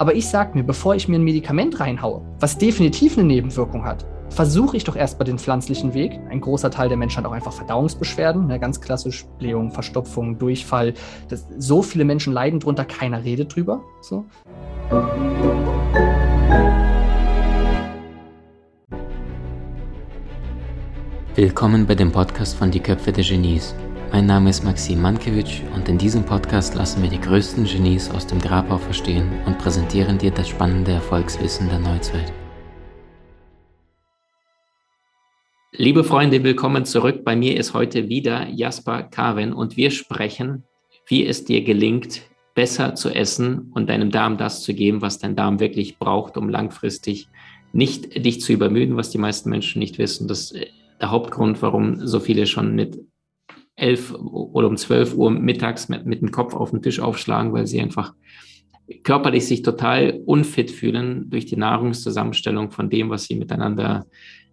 Aber ich sage mir, bevor ich mir ein Medikament reinhaue, was definitiv eine Nebenwirkung hat, versuche ich doch erstmal den pflanzlichen Weg. Ein großer Teil der Menschen hat auch einfach Verdauungsbeschwerden, ne, ganz klassisch Blähung, Verstopfung, Durchfall. Das, so viele Menschen leiden drunter, keiner redet drüber. So. Willkommen bei dem Podcast von Die Köpfe der Genies. Mein Name ist Maxim Mankewitsch und in diesem Podcast lassen wir die größten Genies aus dem Grabau verstehen und präsentieren dir das spannende Erfolgswissen der Neuzeit. Liebe Freunde, willkommen zurück. Bei mir ist heute wieder Jasper Karin und wir sprechen, wie es dir gelingt, besser zu essen und deinem Darm das zu geben, was dein Darm wirklich braucht, um langfristig nicht dich zu übermüden, was die meisten Menschen nicht wissen. Das ist der Hauptgrund, warum so viele schon mit elf oder um zwölf Uhr mittags mit, mit dem Kopf auf den Tisch aufschlagen, weil sie einfach körperlich sich total unfit fühlen durch die Nahrungszusammenstellung von dem, was sie miteinander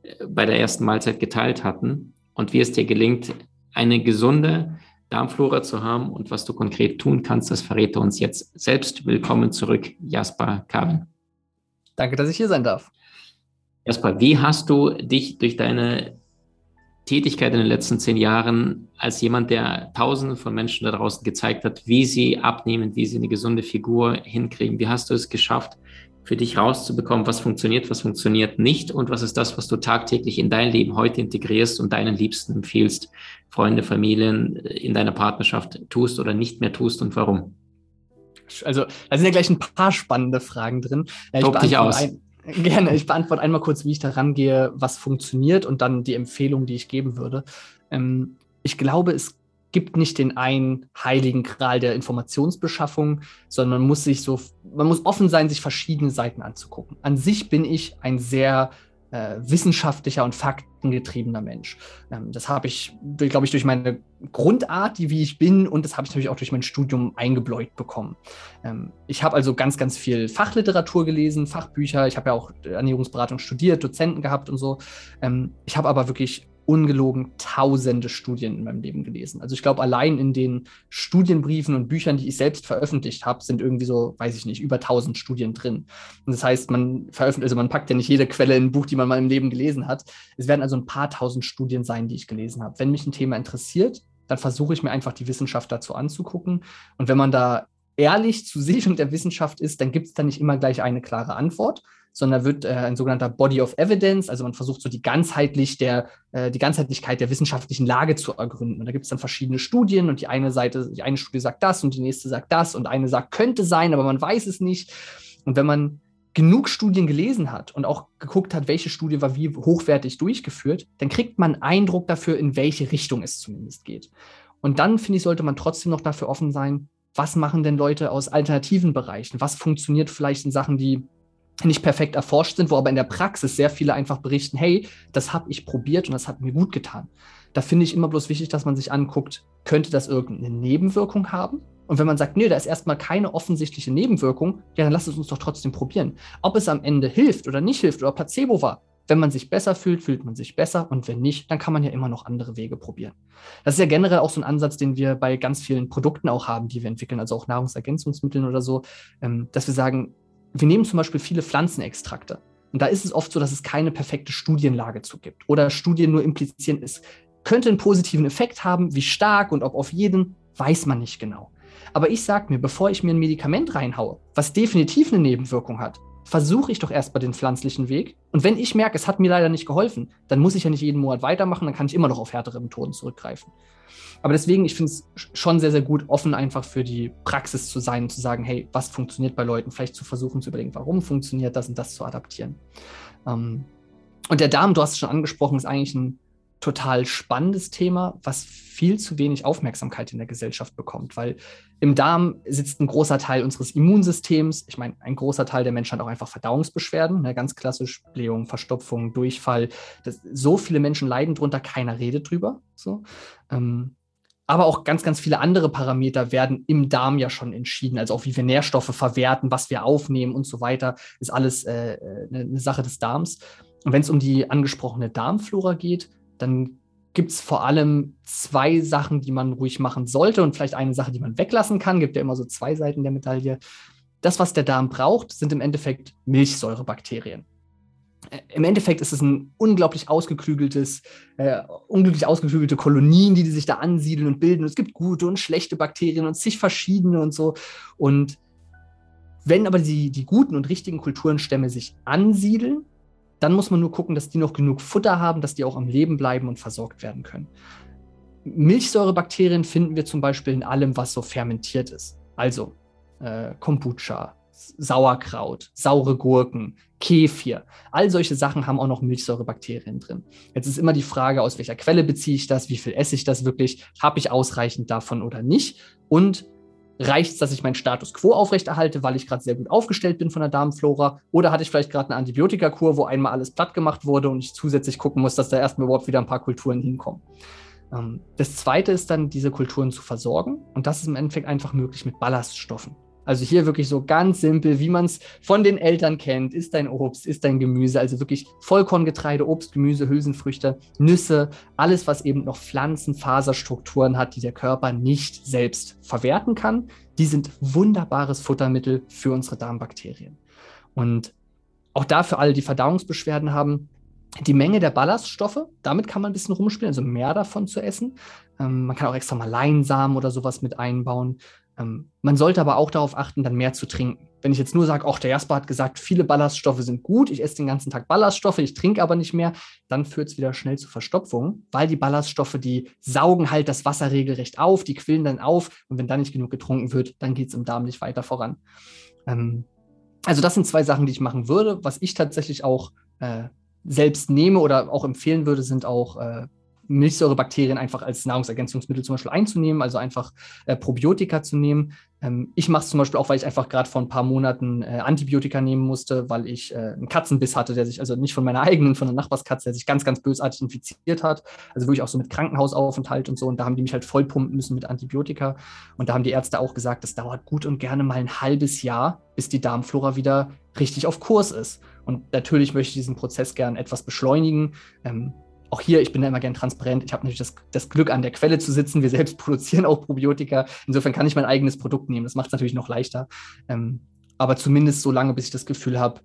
äh, bei der ersten Mahlzeit geteilt hatten. Und wie es dir gelingt, eine gesunde Darmflora zu haben und was du konkret tun kannst, das verrät er uns jetzt selbst. Willkommen zurück, Jasper Karin. Danke, dass ich hier sein darf. Jasper, wie hast du dich durch deine Tätigkeit in den letzten zehn Jahren als jemand, der Tausenden von Menschen da draußen gezeigt hat, wie sie abnehmen, wie sie eine gesunde Figur hinkriegen. Wie hast du es geschafft, für dich rauszubekommen, was funktioniert, was funktioniert nicht und was ist das, was du tagtäglich in dein Leben heute integrierst und deinen Liebsten empfiehlst, Freunde, Familien in deiner Partnerschaft tust oder nicht mehr tust und warum? Also, da sind ja gleich ein paar spannende Fragen drin. Ja, Tob dich aus. Ein, Gerne. Ich beantworte einmal kurz, wie ich da rangehe, was funktioniert und dann die Empfehlung, die ich geben würde. Ähm, ich glaube, es gibt nicht den einen heiligen Gral der Informationsbeschaffung, sondern man muss sich so, man muss offen sein, sich verschiedene Seiten anzugucken. An sich bin ich ein sehr äh, wissenschaftlicher und faktengetriebener Mensch. Ähm, das habe ich, glaube ich, durch meine Grundart, die wie ich bin, und das habe ich natürlich auch durch mein Studium eingebläut bekommen. Ähm, ich habe also ganz, ganz viel Fachliteratur gelesen, Fachbücher. Ich habe ja auch Ernährungsberatung studiert, Dozenten gehabt und so. Ähm, ich habe aber wirklich ungelogen tausende Studien in meinem Leben gelesen. Also ich glaube, allein in den Studienbriefen und Büchern, die ich selbst veröffentlicht habe, sind irgendwie so, weiß ich nicht, über tausend Studien drin. Und das heißt, man veröffentlicht, also man packt ja nicht jede Quelle in ein Buch, die man mal im Leben gelesen hat. Es werden also ein paar tausend Studien sein, die ich gelesen habe. Wenn mich ein Thema interessiert, dann versuche ich mir einfach die Wissenschaft dazu anzugucken. Und wenn man da ehrlich zu sich und der Wissenschaft ist, dann gibt es da nicht immer gleich eine klare Antwort, sondern wird äh, ein sogenannter Body of Evidence, also man versucht so die ganzheitlich der, äh, die Ganzheitlichkeit der wissenschaftlichen Lage zu ergründen. Und da gibt es dann verschiedene Studien und die eine Seite, die eine Studie sagt das und die nächste sagt das und eine sagt, könnte sein, aber man weiß es nicht. Und wenn man genug Studien gelesen hat und auch geguckt hat, welche Studie war wie hochwertig durchgeführt, dann kriegt man Eindruck dafür, in welche Richtung es zumindest geht. Und dann, finde ich, sollte man trotzdem noch dafür offen sein, was machen denn Leute aus alternativen Bereichen? Was funktioniert vielleicht in Sachen, die nicht perfekt erforscht sind, wo aber in der Praxis sehr viele einfach berichten, hey, das habe ich probiert und das hat mir gut getan. Da finde ich immer bloß wichtig, dass man sich anguckt, könnte das irgendeine Nebenwirkung haben? Und wenn man sagt, nee, da ist erstmal keine offensichtliche Nebenwirkung, ja, dann lass es uns doch trotzdem probieren. Ob es am Ende hilft oder nicht hilft oder Placebo war, wenn man sich besser fühlt, fühlt man sich besser und wenn nicht, dann kann man ja immer noch andere Wege probieren. Das ist ja generell auch so ein Ansatz, den wir bei ganz vielen Produkten auch haben, die wir entwickeln, also auch Nahrungsergänzungsmitteln oder so, ähm, dass wir sagen, wir nehmen zum Beispiel viele Pflanzenextrakte. Und da ist es oft so, dass es keine perfekte Studienlage zu gibt oder Studien nur implizieren, es könnte einen positiven Effekt haben, wie stark und ob auf jeden, weiß man nicht genau. Aber ich sage mir, bevor ich mir ein Medikament reinhaue, was definitiv eine Nebenwirkung hat, versuche ich doch erstmal den pflanzlichen Weg. Und wenn ich merke, es hat mir leider nicht geholfen, dann muss ich ja nicht jeden Monat weitermachen, dann kann ich immer noch auf härtere Methoden zurückgreifen. Aber deswegen, ich finde es schon sehr, sehr gut, offen einfach für die Praxis zu sein und zu sagen, hey, was funktioniert bei Leuten? Vielleicht zu versuchen zu überlegen, warum funktioniert das und das zu adaptieren. Ähm, und der Darm, du hast es schon angesprochen, ist eigentlich ein total spannendes Thema, was viel zu wenig Aufmerksamkeit in der Gesellschaft bekommt, weil im Darm sitzt ein großer Teil unseres Immunsystems. Ich meine, ein großer Teil der Menschen hat auch einfach Verdauungsbeschwerden, ne, ganz klassisch Blähung, Verstopfung, Durchfall. Das, so viele Menschen leiden drunter, keiner redet drüber. So. Ähm, aber auch ganz, ganz viele andere Parameter werden im Darm ja schon entschieden. Also auch wie wir Nährstoffe verwerten, was wir aufnehmen und so weiter, ist alles äh, äh eine Sache des Darms. Und wenn es um die angesprochene Darmflora geht, dann gibt es vor allem zwei Sachen, die man ruhig machen sollte und vielleicht eine Sache, die man weglassen kann. Gibt ja immer so zwei Seiten der Medaille. das, was der Darm braucht, sind im Endeffekt Milchsäurebakterien. Äh, Im Endeffekt ist es ein unglaublich ausgeklügeltes, äh, unglaublich ausgeklügelte Kolonien, die, die sich da ansiedeln und bilden. Und es gibt gute und schlechte Bakterien und zig verschiedene und so. Und wenn aber die, die guten und richtigen Kulturenstämme sich ansiedeln, dann muss man nur gucken, dass die noch genug Futter haben, dass die auch am Leben bleiben und versorgt werden können. Milchsäurebakterien finden wir zum Beispiel in allem, was so fermentiert ist. Also äh, Kombucha, Sauerkraut, saure Gurken, Kefir. All solche Sachen haben auch noch Milchsäurebakterien drin. Jetzt ist immer die Frage, aus welcher Quelle beziehe ich das, wie viel esse ich das wirklich, habe ich ausreichend davon oder nicht und reicht es, dass ich meinen Status quo aufrechterhalte, weil ich gerade sehr gut aufgestellt bin von der Darmflora oder hatte ich vielleicht gerade eine Antibiotikakur, wo einmal alles platt gemacht wurde und ich zusätzlich gucken muss, dass da erstmal überhaupt wieder ein paar Kulturen hinkommen. Ähm, das zweite ist dann, diese Kulturen zu versorgen und das ist im Endeffekt einfach möglich mit Ballaststoffen. Also hier wirklich so ganz simpel, wie man es von den Eltern kennt. Ist dein Obst, ist dein Gemüse, also wirklich Vollkorngetreide, Obst, Gemüse, Hülsenfrüchte, Nüsse, alles, was eben noch Pflanzenfaserstrukturen hat, die der Körper nicht selbst verwerten kann. Die sind wunderbares Futtermittel für unsere Darmbakterien. Und auch da für alle, die Verdauungsbeschwerden haben, die Menge der Ballaststoffe, damit kann man ein bisschen rumspielen, also mehr davon zu essen. Ähm, man kann auch extra mal Leinsamen oder sowas mit einbauen. Ähm, man sollte aber auch darauf achten, dann mehr zu trinken. Wenn ich jetzt nur sage, ach, der Jasper hat gesagt, viele Ballaststoffe sind gut, ich esse den ganzen Tag Ballaststoffe, ich trinke aber nicht mehr, dann führt es wieder schnell zu Verstopfung, weil die Ballaststoffe, die saugen halt das Wasser regelrecht auf, die quillen dann auf und wenn dann nicht genug getrunken wird, dann geht es im Darm nicht weiter voran. Ähm, also das sind zwei Sachen, die ich machen würde. Was ich tatsächlich auch äh, selbst nehme oder auch empfehlen würde, sind auch äh, Milchsäurebakterien einfach als Nahrungsergänzungsmittel zum Beispiel einzunehmen, also einfach äh, Probiotika zu nehmen. Ähm, ich mache es zum Beispiel auch, weil ich einfach gerade vor ein paar Monaten äh, Antibiotika nehmen musste, weil ich äh, einen Katzenbiss hatte, der sich, also nicht von meiner eigenen, von der Nachbarskatze, der sich ganz, ganz bösartig infiziert hat. Also wirklich auch so mit Krankenhausaufenthalt und so. Und da haben die mich halt vollpumpen müssen mit Antibiotika. Und da haben die Ärzte auch gesagt, das dauert gut und gerne mal ein halbes Jahr, bis die Darmflora wieder richtig auf Kurs ist. Und natürlich möchte ich diesen Prozess gern etwas beschleunigen. Ähm, auch hier, ich bin da immer gern transparent. Ich habe natürlich das, das, Glück, an der Quelle zu sitzen. Wir selbst produzieren auch Probiotika. Insofern kann ich mein eigenes Produkt nehmen. Das macht es natürlich noch leichter. Ähm, aber zumindest so lange, bis ich das Gefühl habe,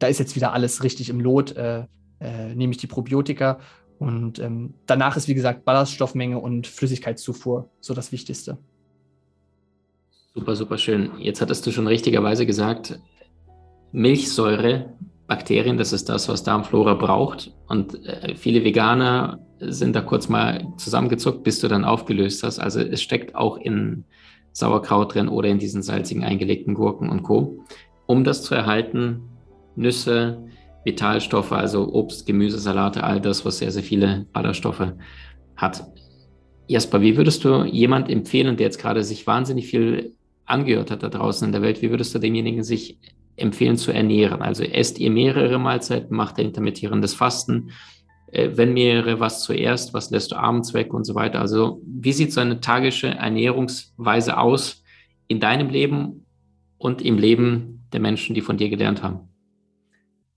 da ist jetzt wieder alles richtig im Lot, äh, äh, nehme ich die Probiotika. Und ähm, danach ist, wie gesagt, Ballaststoffmenge und Flüssigkeitszufuhr so das Wichtigste. Super, super schön. Jetzt hattest du schon richtigerweise gesagt, Milchsäure Bakterien, das ist das, was Darmflora braucht. Und äh, viele Veganer sind da kurz mal zusammengezuckt, bis du dann aufgelöst hast. Also es steckt auch in Sauerkraut drin oder in diesen salzigen eingelegten Gurken und Co. Um das zu erhalten, Nüsse, Vitalstoffe, also Obst, Gemüse, Salate, all das, was sehr, sehr viele Ballaststoffe hat. Jasper, wie würdest du jemand empfehlen, der jetzt gerade sich wahnsinnig viel angehört hat da draußen in der Welt, wie würdest du demjenigen sich empfehlen zu ernähren. Also esst ihr mehrere Mahlzeiten, macht ihr intermittierendes Fasten. Äh, wenn mehrere, was zuerst, was lässt du abends weg und so weiter. Also wie sieht so eine tagische Ernährungsweise aus in deinem Leben und im Leben der Menschen, die von dir gelernt haben?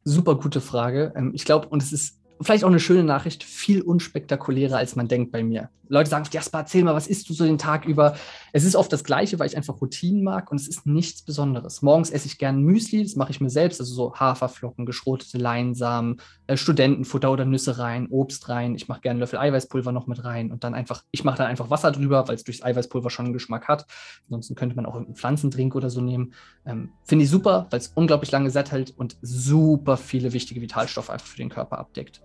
Super gute Frage. Ähm, ich glaube, und es ist vielleicht auch eine schöne Nachricht, viel unspektakulärer, als man denkt bei mir. Leute sagen, Jasper, erzähl mal, was isst du so den Tag über? Es ist oft das Gleiche, weil ich einfach Routinen mag und es ist nichts Besonderes. Morgens esse ich gerne Müsli, das mache ich mir selbst, also so Haferflocken, geschrotete Leinsamen, äh, Studentenfutter oder Nüsse rein, Obst rein. Ich mache gerne Löffel Eiweißpulver noch mit rein und dann einfach, ich mache dann einfach Wasser drüber, weil es durchs Eiweißpulver schon einen Geschmack hat. Ansonsten könnte man auch einen Pflanzendrink oder so nehmen. Ähm, Finde ich super, weil es unglaublich lange satt hält und super viele wichtige Vitalstoffe einfach für den Körper abdeckt.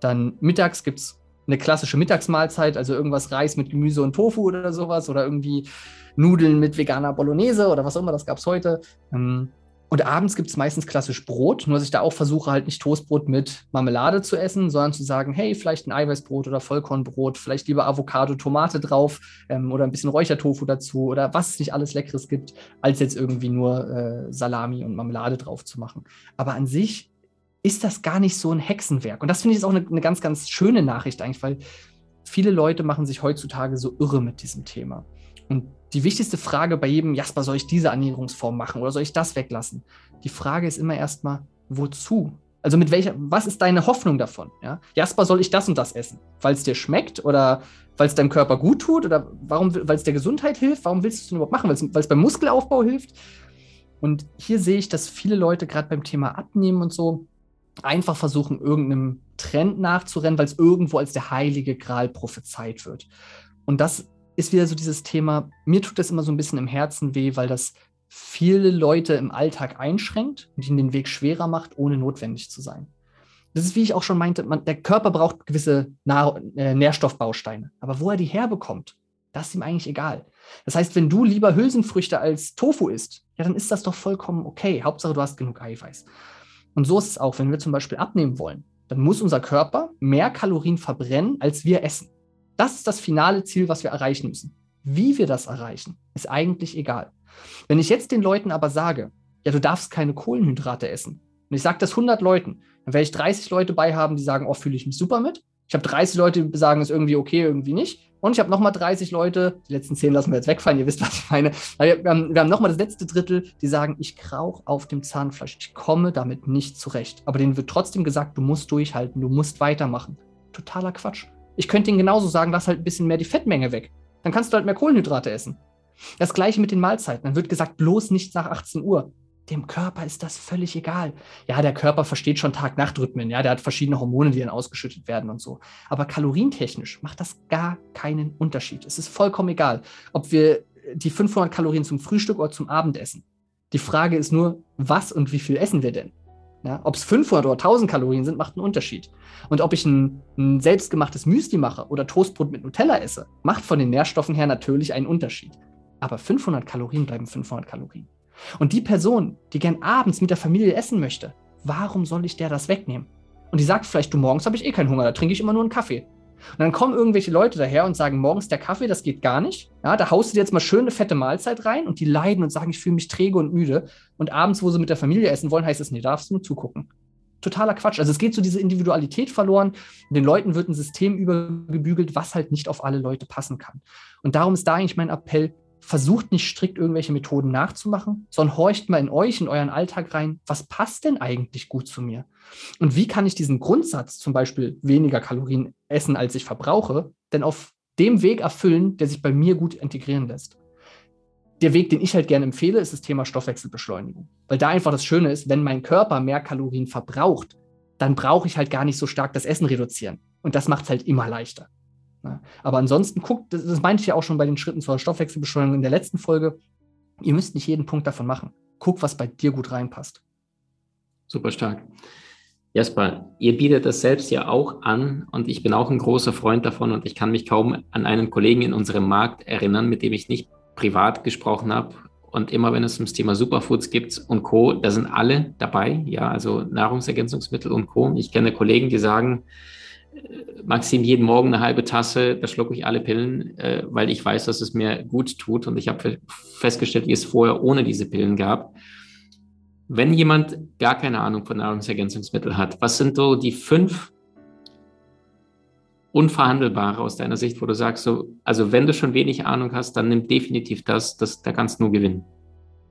Dann mittags gibt es eine klassische Mittagsmahlzeit, also irgendwas Reis mit Gemüse und Tofu oder sowas oder irgendwie Nudeln mit veganer Bolognese oder was auch immer, das gab es heute. Ähm, und abends gibt es meistens klassisch Brot, nur dass ich da auch versuche, halt nicht Toastbrot mit Marmelade zu essen, sondern zu sagen, hey, vielleicht ein Eiweißbrot oder Vollkornbrot, vielleicht lieber Avocado, Tomate drauf ähm, oder ein bisschen Räuchertofu dazu oder was es nicht alles Leckeres gibt, als jetzt irgendwie nur äh, Salami und Marmelade drauf zu machen. Aber an sich ist das gar nicht so ein Hexenwerk. Und das finde ich auch eine, eine ganz, ganz schöne Nachricht eigentlich, weil viele Leute machen sich heutzutage so irre mit diesem Thema. Und die wichtigste Frage bei jedem, Jasper, soll ich diese Ernährungsform machen oder soll ich das weglassen? Die Frage ist immer erstmal, wozu? Also mit welcher, was ist deine Hoffnung davon? Ja? Jasper, soll ich das und das essen? Weil es dir schmeckt oder weil es deinem Körper gut tut oder warum, weil es der Gesundheit hilft? Warum willst du es überhaupt machen? Weil es beim Muskelaufbau hilft? Und hier sehe ich, dass viele Leute gerade beim Thema Abnehmen und so einfach versuchen, irgendeinem Trend nachzurennen, weil es irgendwo als der heilige Gral prophezeit wird. Und das ist wieder so dieses Thema, mir tut das immer so ein bisschen im Herzen weh, weil das viele Leute im Alltag einschränkt und ihnen den Weg schwerer macht, ohne notwendig zu sein. Das ist, wie ich auch schon meinte, man, der Körper braucht gewisse Nahr äh, Nährstoffbausteine. Aber wo er die herbekommt, das ist ihm eigentlich egal. Das heißt, wenn du lieber Hülsenfrüchte als Tofu isst, ja, dann ist das doch vollkommen okay. Hauptsache, du hast genug Eiweiß. Und so ist es auch, wenn wir zum Beispiel abnehmen wollen, dann muss unser Körper mehr Kalorien verbrennen, als wir essen. Das ist das finale Ziel, was wir erreichen müssen. Wie wir das erreichen, ist eigentlich egal. Wenn ich jetzt den Leuten aber sage, ja, du darfst keine Kohlenhydrate essen, und ich sage das 100 Leuten, dann werde ich 30 Leute bei haben, die sagen, oh, fühle ich mich super mit. Ich habe 30 Leute, die sagen, ist irgendwie okay, irgendwie nicht. Und ich habe nochmal 30 Leute, die letzten 10 lassen wir jetzt wegfallen, ihr wisst, was ich meine. Wir haben, wir haben nochmal das letzte Drittel, die sagen, ich krauch auf dem Zahnfleisch, ich komme damit nicht zurecht. Aber denen wird trotzdem gesagt, du musst durchhalten, du musst weitermachen. Totaler Quatsch. Ich könnte ihnen genauso sagen, lass halt ein bisschen mehr die Fettmenge weg. Dann kannst du halt mehr Kohlenhydrate essen. Das gleiche mit den Mahlzeiten. Dann wird gesagt, bloß nicht nach 18 Uhr. Dem Körper ist das völlig egal. Ja, der Körper versteht schon Tag-Nacht-Rhythmen, ja, der hat verschiedene Hormone, die dann ausgeschüttet werden und so. Aber kalorientechnisch macht das gar keinen Unterschied. Es ist vollkommen egal, ob wir die 500 Kalorien zum Frühstück oder zum Abendessen. Die Frage ist nur, was und wie viel essen wir denn? Ja, ob es 500 oder 1000 Kalorien sind, macht einen Unterschied. Und ob ich ein, ein selbstgemachtes Müsli mache oder Toastbrot mit Nutella esse, macht von den Nährstoffen her natürlich einen Unterschied. Aber 500 Kalorien bleiben 500 Kalorien. Und die Person, die gern abends mit der Familie essen möchte, warum soll ich der das wegnehmen? Und die sagt vielleicht, du morgens habe ich eh keinen Hunger, da trinke ich immer nur einen Kaffee. Und dann kommen irgendwelche Leute daher und sagen, morgens der Kaffee, das geht gar nicht. Ja, da haust du dir jetzt mal schöne fette Mahlzeit rein und die leiden und sagen, ich fühle mich träge und müde. Und abends, wo sie mit der Familie essen wollen, heißt es, nee, darfst du nur zugucken. Totaler Quatsch. Also es geht so diese Individualität verloren. Den Leuten wird ein System übergebügelt, was halt nicht auf alle Leute passen kann. Und darum ist da eigentlich mein Appell, versucht nicht strikt irgendwelche Methoden nachzumachen, sondern horcht mal in euch, in euren Alltag rein, was passt denn eigentlich gut zu mir? Und wie kann ich diesen Grundsatz, zum Beispiel weniger Kalorien essen, als ich verbrauche, denn auf dem Weg erfüllen, der sich bei mir gut integrieren lässt? Der Weg, den ich halt gerne empfehle, ist das Thema Stoffwechselbeschleunigung. Weil da einfach das Schöne ist, wenn mein Körper mehr Kalorien verbraucht, dann brauche ich halt gar nicht so stark das Essen reduzieren. Und das macht es halt immer leichter. Ja. Aber ansonsten guckt, das, das meinte ich ja auch schon bei den Schritten zur Stoffwechselbeschleunigung in der letzten Folge, ihr müsst nicht jeden Punkt davon machen. Guck, was bei dir gut reinpasst. Super stark. Jasper, ihr bietet das selbst ja auch an und ich bin auch ein großer Freund davon und ich kann mich kaum an einen Kollegen in unserem Markt erinnern, mit dem ich nicht privat gesprochen habe. Und immer wenn es ums Thema Superfoods gibt und Co., da sind alle dabei, ja, also Nahrungsergänzungsmittel und Co. Ich kenne Kollegen, die sagen, Maxim jeden Morgen eine halbe Tasse, da schlucke ich alle Pillen, äh, weil ich weiß, dass es mir gut tut. Und ich habe festgestellt, wie es vorher ohne diese Pillen gab. Wenn jemand gar keine Ahnung von Nahrungsergänzungsmitteln hat, was sind so die fünf unverhandelbare aus deiner Sicht, wo du sagst, so, also wenn du schon wenig Ahnung hast, dann nimm definitiv das, das da kannst du nur gewinnen.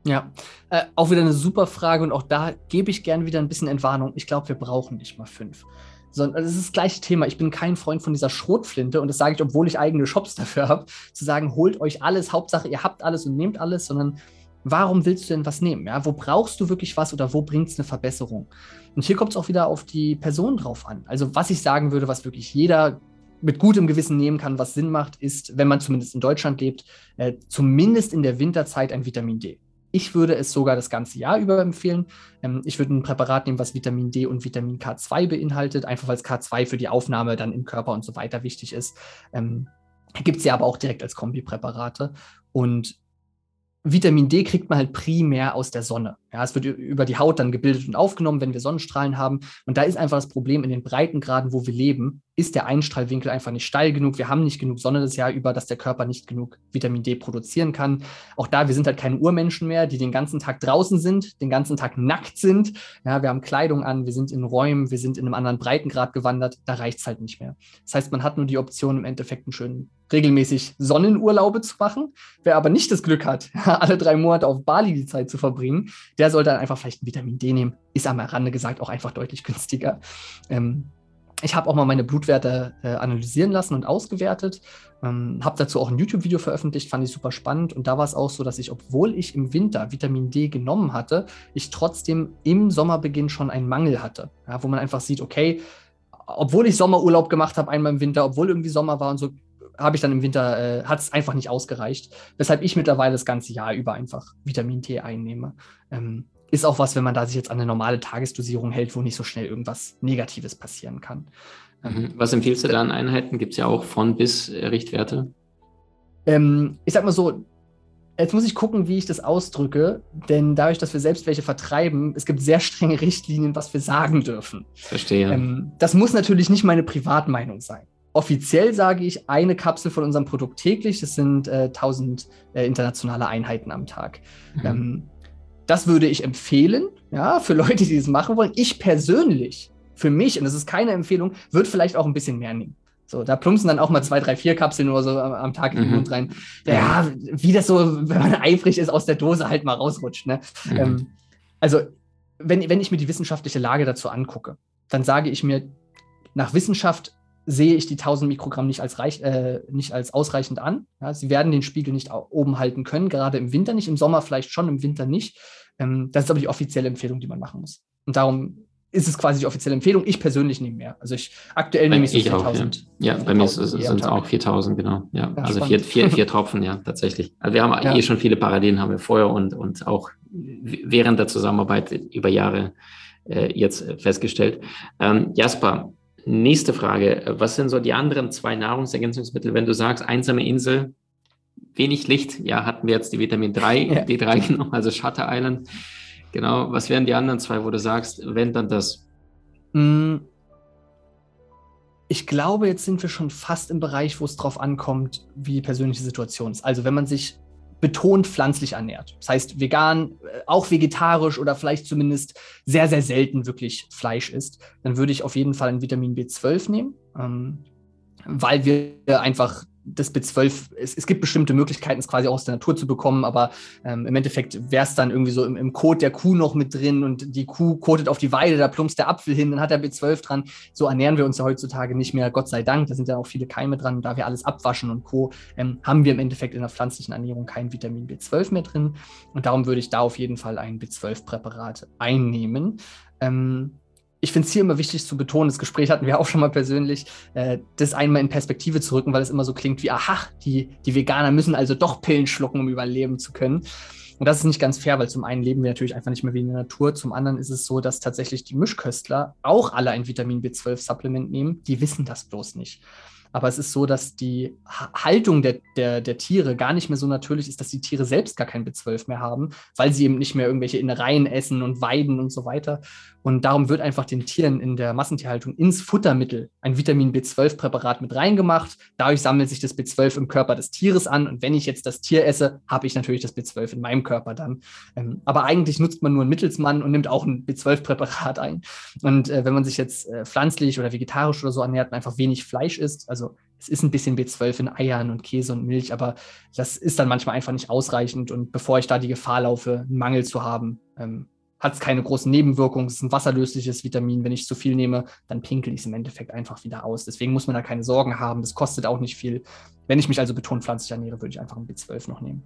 Ja, äh, auch wieder eine super Frage und auch da gebe ich gern wieder ein bisschen Entwarnung. Ich glaube, wir brauchen nicht mal fünf sondern es ist das gleiche Thema. Ich bin kein Freund von dieser Schrotflinte und das sage ich, obwohl ich eigene Shops dafür habe, zu sagen, holt euch alles, Hauptsache ihr habt alles und nehmt alles, sondern warum willst du denn was nehmen? Ja, wo brauchst du wirklich was oder wo bringt es eine Verbesserung? Und hier kommt es auch wieder auf die Person drauf an. Also was ich sagen würde, was wirklich jeder mit gutem Gewissen nehmen kann, was Sinn macht, ist, wenn man zumindest in Deutschland lebt, äh, zumindest in der Winterzeit ein Vitamin D. Ich würde es sogar das ganze Jahr über empfehlen. Ähm, ich würde ein Präparat nehmen, was Vitamin D und Vitamin K2 beinhaltet, einfach weil es K2 für die Aufnahme dann im Körper und so weiter wichtig ist. Ähm, Gibt es ja aber auch direkt als Kombipräparate. Und Vitamin D kriegt man halt primär aus der Sonne. Ja, es wird über die Haut dann gebildet und aufgenommen, wenn wir Sonnenstrahlen haben. Und da ist einfach das Problem in den Breitengraden, wo wir leben, ist der Einstrahlwinkel einfach nicht steil genug. Wir haben nicht genug Sonne das Jahr über, dass der Körper nicht genug Vitamin D produzieren kann. Auch da, wir sind halt keine Urmenschen mehr, die den ganzen Tag draußen sind, den ganzen Tag nackt sind. Ja, wir haben Kleidung an, wir sind in Räumen, wir sind in einem anderen Breitengrad gewandert. Da reicht es halt nicht mehr. Das heißt, man hat nur die Option, im Endeffekt einen schönen regelmäßig Sonnenurlaube zu machen. Wer aber nicht das Glück hat, alle drei Monate auf Bali die Zeit zu verbringen, der sollte dann einfach vielleicht ein Vitamin D nehmen. Ist am Rande gesagt auch einfach deutlich günstiger. Ähm, ich habe auch mal meine Blutwerte äh, analysieren lassen und ausgewertet. Ähm, habe dazu auch ein YouTube-Video veröffentlicht, fand ich super spannend. Und da war es auch so, dass ich, obwohl ich im Winter Vitamin D genommen hatte, ich trotzdem im Sommerbeginn schon einen Mangel hatte. Ja, wo man einfach sieht, okay, obwohl ich Sommerurlaub gemacht habe, einmal im Winter, obwohl irgendwie Sommer war und so, habe ich dann im Winter, äh, hat es einfach nicht ausgereicht. Weshalb ich mittlerweile das ganze Jahr über einfach Vitamin D einnehme. Ähm, ist auch was, wenn man da sich jetzt an eine normale Tagesdosierung hält, wo nicht so schnell irgendwas Negatives passieren kann. Ähm, mhm. Was empfiehlst du da an Einheiten? Gibt es ja auch von bis äh, Richtwerte? Ähm, ich sag mal so, jetzt muss ich gucken, wie ich das ausdrücke, denn dadurch, dass wir selbst welche vertreiben, es gibt sehr strenge Richtlinien, was wir sagen dürfen. Verstehe. Ähm, das muss natürlich nicht meine Privatmeinung sein. Offiziell sage ich eine Kapsel von unserem Produkt täglich. Das sind äh, 1000 äh, internationale Einheiten am Tag. Mhm. Ähm, das würde ich empfehlen, ja, für Leute, die das machen wollen. Ich persönlich, für mich, und das ist keine Empfehlung, würde vielleicht auch ein bisschen mehr nehmen. So, da plumpsen dann auch mal zwei, drei, vier Kapseln oder so am, am Tag in den mhm. Mund rein. Ja, wie das so, wenn man eifrig ist, aus der Dose halt mal rausrutscht. Ne? Mhm. Ähm, also, wenn, wenn ich mir die wissenschaftliche Lage dazu angucke, dann sage ich mir, nach Wissenschaft sehe ich die 1000 Mikrogramm nicht als, reich, äh, nicht als ausreichend an. Ja, sie werden den Spiegel nicht oben halten können, gerade im Winter nicht, im Sommer vielleicht schon, im Winter nicht. Ähm, das ist aber die offizielle Empfehlung, die man machen muss. Und darum ist es quasi die offizielle Empfehlung. Ich persönlich nehme mehr. Also ich aktuell nehme ich so 4000. Ja. ja, bei mir sind es auch 4000, genau. Ja, ja also vier, vier, vier Tropfen, ja, tatsächlich. Also wir haben ja. eh schon viele Parallelen, haben wir vorher und, und auch während der Zusammenarbeit über Jahre äh, jetzt festgestellt. Ähm, Jasper, Nächste Frage. Was sind so die anderen zwei Nahrungsergänzungsmittel, wenn du sagst, einsame Insel, wenig Licht? Ja, hatten wir jetzt die Vitamin 3, ja. D3 genommen, also Shutter Island. Genau. Was wären die anderen zwei, wo du sagst, wenn dann das? Hm. Ich glaube, jetzt sind wir schon fast im Bereich, wo es drauf ankommt, wie die persönliche Situation ist. Also, wenn man sich betont pflanzlich ernährt. Das heißt, vegan, äh, auch vegetarisch oder vielleicht zumindest sehr, sehr selten wirklich Fleisch isst, dann würde ich auf jeden Fall ein Vitamin B12 nehmen, ähm, weil wir einfach das B12, es, es, gibt bestimmte Möglichkeiten, es quasi auch aus der Natur zu bekommen, aber ähm, im Endeffekt wäre es dann irgendwie so im, im Code der Kuh noch mit drin und die Kuh kotet auf die Weide, da plumpst der Apfel hin, dann hat er B12 dran. So ernähren wir uns ja heutzutage nicht mehr, Gott sei Dank. Da sind ja auch viele Keime dran. Und da wir alles abwaschen und Co., ähm, haben wir im Endeffekt in der pflanzlichen Ernährung kein Vitamin B12 mehr drin. Und darum würde ich da auf jeden Fall ein B12-Präparat einnehmen. Ähm, ich finde es hier immer wichtig zu betonen, das Gespräch hatten wir auch schon mal persönlich, äh, das einmal in Perspektive zu rücken, weil es immer so klingt wie, aha, die, die Veganer müssen also doch Pillen schlucken, um überleben zu können. Und das ist nicht ganz fair, weil zum einen leben wir natürlich einfach nicht mehr wie in der Natur, zum anderen ist es so, dass tatsächlich die Mischköstler auch alle ein Vitamin B12-Supplement nehmen, die wissen das bloß nicht. Aber es ist so, dass die Haltung der, der, der Tiere gar nicht mehr so natürlich ist, dass die Tiere selbst gar kein B12 mehr haben, weil sie eben nicht mehr irgendwelche Innereien essen und weiden und so weiter. Und darum wird einfach den Tieren in der Massentierhaltung ins Futtermittel ein Vitamin B12-Präparat mit reingemacht. Dadurch sammelt sich das B12 im Körper des Tieres an. Und wenn ich jetzt das Tier esse, habe ich natürlich das B12 in meinem Körper dann. Ähm, aber eigentlich nutzt man nur einen Mittelsmann und nimmt auch ein B12-Präparat ein. Und äh, wenn man sich jetzt äh, pflanzlich oder vegetarisch oder so ernährt und einfach wenig Fleisch isst, also es ist ein bisschen B12 in Eiern und Käse und Milch, aber das ist dann manchmal einfach nicht ausreichend. Und bevor ich da die Gefahr laufe, einen Mangel zu haben, ähm, hat es keine großen Nebenwirkungen. Es ist ein wasserlösliches Vitamin. Wenn ich zu viel nehme, dann pinkel ich es im Endeffekt einfach wieder aus. Deswegen muss man da keine Sorgen haben. Das kostet auch nicht viel. Wenn ich mich also betont pflanzlich ernähre, würde ich einfach ein B12 noch nehmen.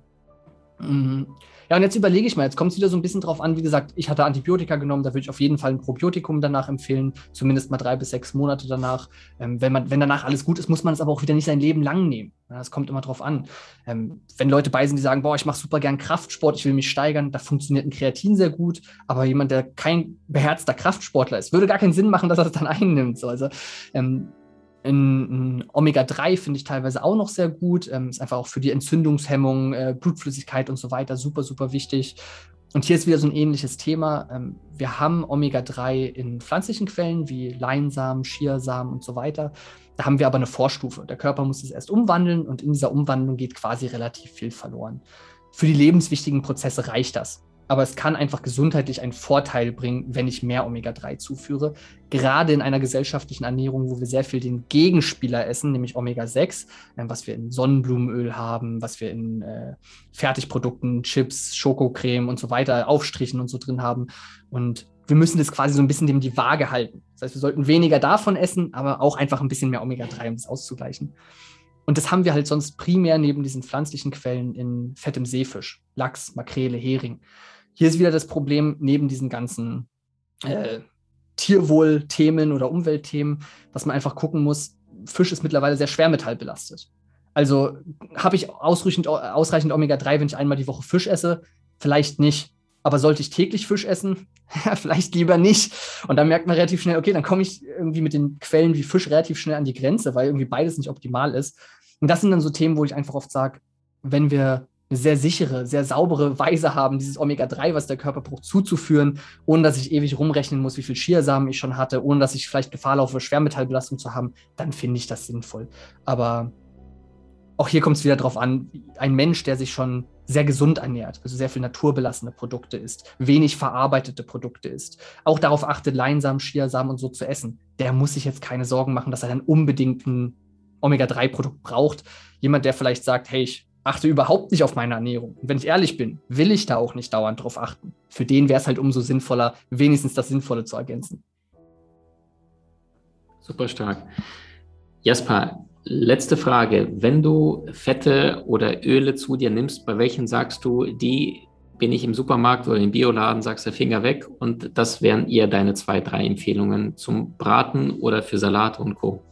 Mhm. Ja, und jetzt überlege ich mal, jetzt kommt es wieder so ein bisschen drauf an, wie gesagt, ich hatte Antibiotika genommen, da würde ich auf jeden Fall ein Probiotikum danach empfehlen, zumindest mal drei bis sechs Monate danach. Ähm, wenn, man, wenn danach alles gut ist, muss man es aber auch wieder nicht sein Leben lang nehmen. Ja, das kommt immer drauf an. Ähm, wenn Leute bei sind, die sagen, boah, ich mache super gern Kraftsport, ich will mich steigern, da funktioniert ein Kreatin sehr gut, aber jemand, der kein beherzter Kraftsportler ist, würde gar keinen Sinn machen, dass er das dann einnimmt. So. Also ähm, in, in Omega-3 finde ich teilweise auch noch sehr gut. Ähm, ist einfach auch für die Entzündungshemmung, äh, Blutflüssigkeit und so weiter super, super wichtig. Und hier ist wieder so ein ähnliches Thema. Ähm, wir haben Omega-3 in pflanzlichen Quellen wie Leinsamen, Chiasamen und so weiter. Da haben wir aber eine Vorstufe. Der Körper muss es erst umwandeln und in dieser Umwandlung geht quasi relativ viel verloren. Für die lebenswichtigen Prozesse reicht das aber es kann einfach gesundheitlich einen Vorteil bringen, wenn ich mehr Omega-3 zuführe. Gerade in einer gesellschaftlichen Ernährung, wo wir sehr viel den Gegenspieler essen, nämlich Omega-6, äh, was wir in Sonnenblumenöl haben, was wir in äh, Fertigprodukten, Chips, Schokocreme und so weiter, Aufstrichen und so drin haben. Und wir müssen das quasi so ein bisschen dem die Waage halten. Das heißt, wir sollten weniger davon essen, aber auch einfach ein bisschen mehr Omega-3, um das auszugleichen. Und das haben wir halt sonst primär neben diesen pflanzlichen Quellen in fettem Seefisch, Lachs, Makrele, Hering. Hier ist wieder das Problem, neben diesen ganzen äh, Tierwohlthemen oder Umweltthemen, dass man einfach gucken muss, Fisch ist mittlerweile sehr schwermetallbelastet. Also habe ich ausreichend, ausreichend Omega-3, wenn ich einmal die Woche Fisch esse? Vielleicht nicht. Aber sollte ich täglich Fisch essen? vielleicht lieber nicht. Und dann merkt man relativ schnell, okay, dann komme ich irgendwie mit den Quellen wie Fisch relativ schnell an die Grenze, weil irgendwie beides nicht optimal ist. Und das sind dann so Themen, wo ich einfach oft sage, wenn wir eine sehr sichere, sehr saubere Weise haben, dieses Omega-3, was der Körper braucht, zuzuführen, ohne dass ich ewig rumrechnen muss, wie viel Chiasamen ich schon hatte, ohne dass ich vielleicht Gefahr laufe, Schwermetallbelastung zu haben, dann finde ich das sinnvoll. Aber auch hier kommt es wieder darauf an, ein Mensch, der sich schon sehr gesund ernährt, also sehr viel naturbelassene Produkte isst, wenig verarbeitete Produkte isst, auch darauf achtet, Leinsamen, Chiasamen und so zu essen, der muss sich jetzt keine Sorgen machen, dass er dann unbedingt ein Omega-3-Produkt braucht. Jemand, der vielleicht sagt, hey, ich achte überhaupt nicht auf meine Ernährung. Und wenn ich ehrlich bin, will ich da auch nicht dauernd drauf achten. Für den wäre es halt umso sinnvoller, wenigstens das Sinnvolle zu ergänzen. Super stark. Jasper, letzte Frage. Wenn du Fette oder Öle zu dir nimmst, bei welchen sagst du, die bin ich im Supermarkt oder im Bioladen, sagst du Finger weg und das wären eher deine zwei, drei Empfehlungen zum Braten oder für Salat und Co.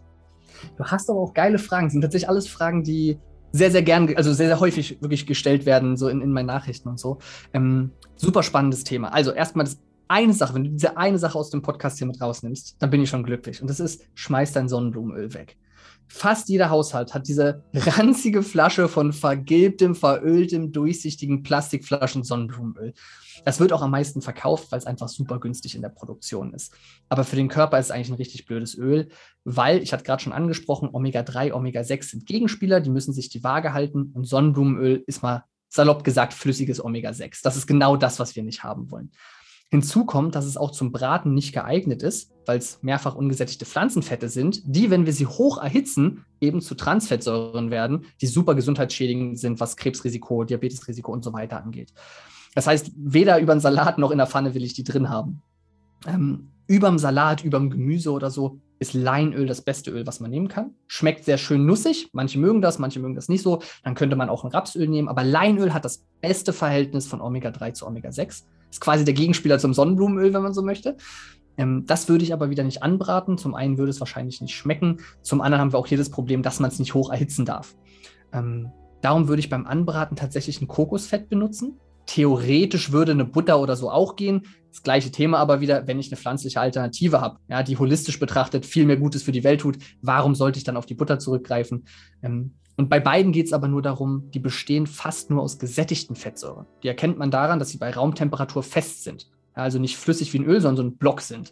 Du hast aber auch geile Fragen. Das sind tatsächlich alles Fragen, die sehr, sehr gern, also sehr, sehr häufig wirklich gestellt werden, so in, in meinen Nachrichten und so. Ähm, super spannendes Thema. Also erstmal das eine Sache, wenn du diese eine Sache aus dem Podcast hier mit rausnimmst, dann bin ich schon glücklich. Und das ist, schmeiß dein Sonnenblumenöl weg. Fast jeder Haushalt hat diese ranzige Flasche von vergilbtem, veröltem, durchsichtigen Plastikflaschen Sonnenblumenöl. Das wird auch am meisten verkauft, weil es einfach super günstig in der Produktion ist. Aber für den Körper ist es eigentlich ein richtig blödes Öl, weil, ich hatte gerade schon angesprochen, Omega-3, Omega-6 sind Gegenspieler, die müssen sich die Waage halten und Sonnenblumenöl ist mal salopp gesagt flüssiges Omega-6. Das ist genau das, was wir nicht haben wollen. Hinzu kommt, dass es auch zum Braten nicht geeignet ist, weil es mehrfach ungesättigte Pflanzenfette sind, die, wenn wir sie hoch erhitzen, eben zu Transfettsäuren werden, die super gesundheitsschädigend sind, was Krebsrisiko, Diabetesrisiko und so weiter angeht. Das heißt, weder über einen Salat noch in der Pfanne will ich die drin haben. Ähm, überm Salat, überm Gemüse oder so ist Leinöl das beste Öl, was man nehmen kann. Schmeckt sehr schön nussig. Manche mögen das, manche mögen das nicht so. Dann könnte man auch ein Rapsöl nehmen. Aber Leinöl hat das beste Verhältnis von Omega-3 zu Omega-6. Ist quasi der Gegenspieler zum Sonnenblumenöl, wenn man so möchte. Ähm, das würde ich aber wieder nicht anbraten. Zum einen würde es wahrscheinlich nicht schmecken. Zum anderen haben wir auch hier das Problem, dass man es nicht hoch erhitzen darf. Ähm, darum würde ich beim Anbraten tatsächlich ein Kokosfett benutzen. Theoretisch würde eine Butter oder so auch gehen. Das gleiche Thema aber wieder, wenn ich eine pflanzliche Alternative habe, ja, die holistisch betrachtet viel mehr Gutes für die Welt tut, warum sollte ich dann auf die Butter zurückgreifen? Ähm, und bei beiden geht es aber nur darum, die bestehen fast nur aus gesättigten Fettsäuren. Die erkennt man daran, dass sie bei Raumtemperatur fest sind. Also nicht flüssig wie ein Öl, sondern so ein Block sind.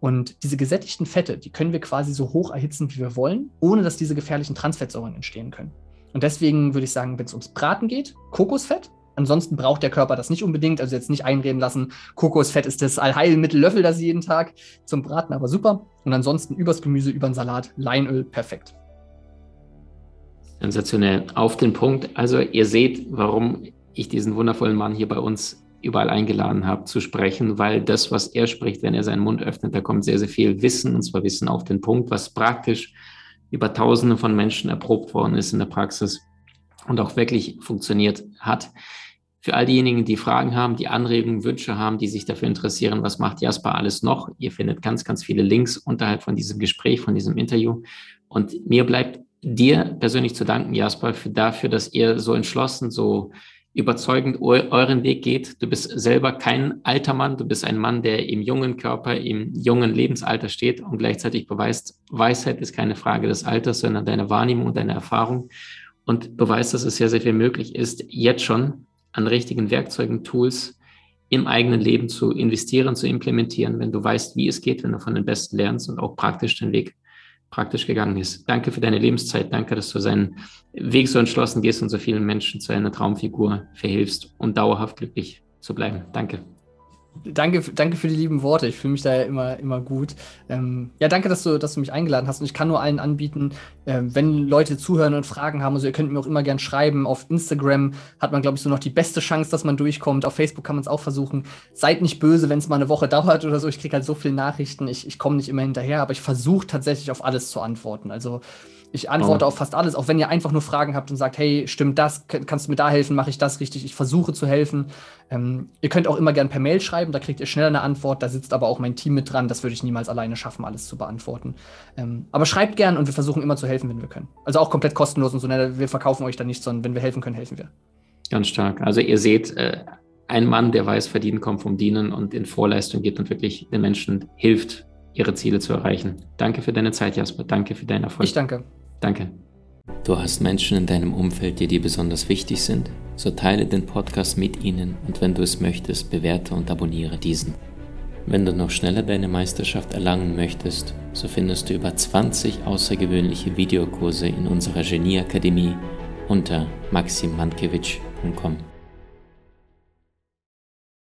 Und diese gesättigten Fette, die können wir quasi so hoch erhitzen, wie wir wollen, ohne dass diese gefährlichen Transfettsäuren entstehen können. Und deswegen würde ich sagen, wenn es ums Braten geht, Kokosfett, Ansonsten braucht der Körper das nicht unbedingt, also jetzt nicht einreden lassen, Kokosfett ist das Allheilmittel, löffel das jeden Tag zum Braten, aber super. Und ansonsten übers Gemüse, über den Salat, Leinöl, perfekt. Sensationell. Auf den Punkt. Also ihr seht, warum ich diesen wundervollen Mann hier bei uns überall eingeladen habe zu sprechen, weil das, was er spricht, wenn er seinen Mund öffnet, da kommt sehr, sehr viel Wissen, und zwar Wissen auf den Punkt, was praktisch über Tausende von Menschen erprobt worden ist in der Praxis und auch wirklich funktioniert hat. Für all diejenigen, die Fragen haben, die Anregungen, Wünsche haben, die sich dafür interessieren, was macht Jasper alles noch? Ihr findet ganz, ganz viele Links unterhalb von diesem Gespräch, von diesem Interview. Und mir bleibt dir persönlich zu danken, Jasper, für dafür, dass ihr so entschlossen, so überzeugend euren Weg geht. Du bist selber kein alter Mann, du bist ein Mann, der im jungen Körper, im jungen Lebensalter steht. Und gleichzeitig beweist, Weisheit ist keine Frage des Alters, sondern deine Wahrnehmung und deine Erfahrung. Und beweist, dass es sehr, sehr viel möglich ist, jetzt schon an richtigen Werkzeugen, Tools im eigenen Leben zu investieren, zu implementieren, wenn du weißt, wie es geht, wenn du von den Besten lernst und auch praktisch den Weg praktisch gegangen ist. Danke für deine Lebenszeit. Danke, dass du seinen Weg so entschlossen gehst und so vielen Menschen zu einer Traumfigur verhilfst und dauerhaft glücklich zu bleiben. Danke. Danke, danke für die lieben Worte. Ich fühle mich da ja immer, immer gut. Ähm, ja, danke, dass du, dass du mich eingeladen hast. Und ich kann nur allen anbieten, äh, wenn Leute zuhören und Fragen haben, also ihr könnt mir auch immer gern schreiben. Auf Instagram hat man, glaube ich, so noch die beste Chance, dass man durchkommt. Auf Facebook kann man es auch versuchen. Seid nicht böse, wenn es mal eine Woche dauert oder so. Ich kriege halt so viele Nachrichten. Ich, ich komme nicht immer hinterher, aber ich versuche tatsächlich auf alles zu antworten. Also ich antworte oh. auf fast alles, auch wenn ihr einfach nur Fragen habt und sagt, hey, stimmt das, kannst du mir da helfen, mache ich das richtig, ich versuche zu helfen. Ähm, ihr könnt auch immer gern per Mail schreiben, da kriegt ihr schneller eine Antwort, da sitzt aber auch mein Team mit dran, das würde ich niemals alleine schaffen, alles zu beantworten. Ähm, aber schreibt gern und wir versuchen immer zu helfen, wenn wir können. Also auch komplett kostenlos und so, ne, wir verkaufen euch da nichts, sondern wenn wir helfen können, helfen wir. Ganz stark. Also ihr seht, äh, ein Mann, der weiß, verdienen kommt vom Dienen und in Vorleistung geht und wirklich den Menschen hilft, ihre Ziele zu erreichen. Danke für deine Zeit, Jasper. Danke für deinen Erfolg. Ich danke. Danke. Du hast Menschen in deinem Umfeld, die dir besonders wichtig sind? So teile den Podcast mit ihnen und wenn du es möchtest, bewerte und abonniere diesen. Wenn du noch schneller deine Meisterschaft erlangen möchtest, so findest du über 20 außergewöhnliche Videokurse in unserer Genieakademie unter maximandkevich.com.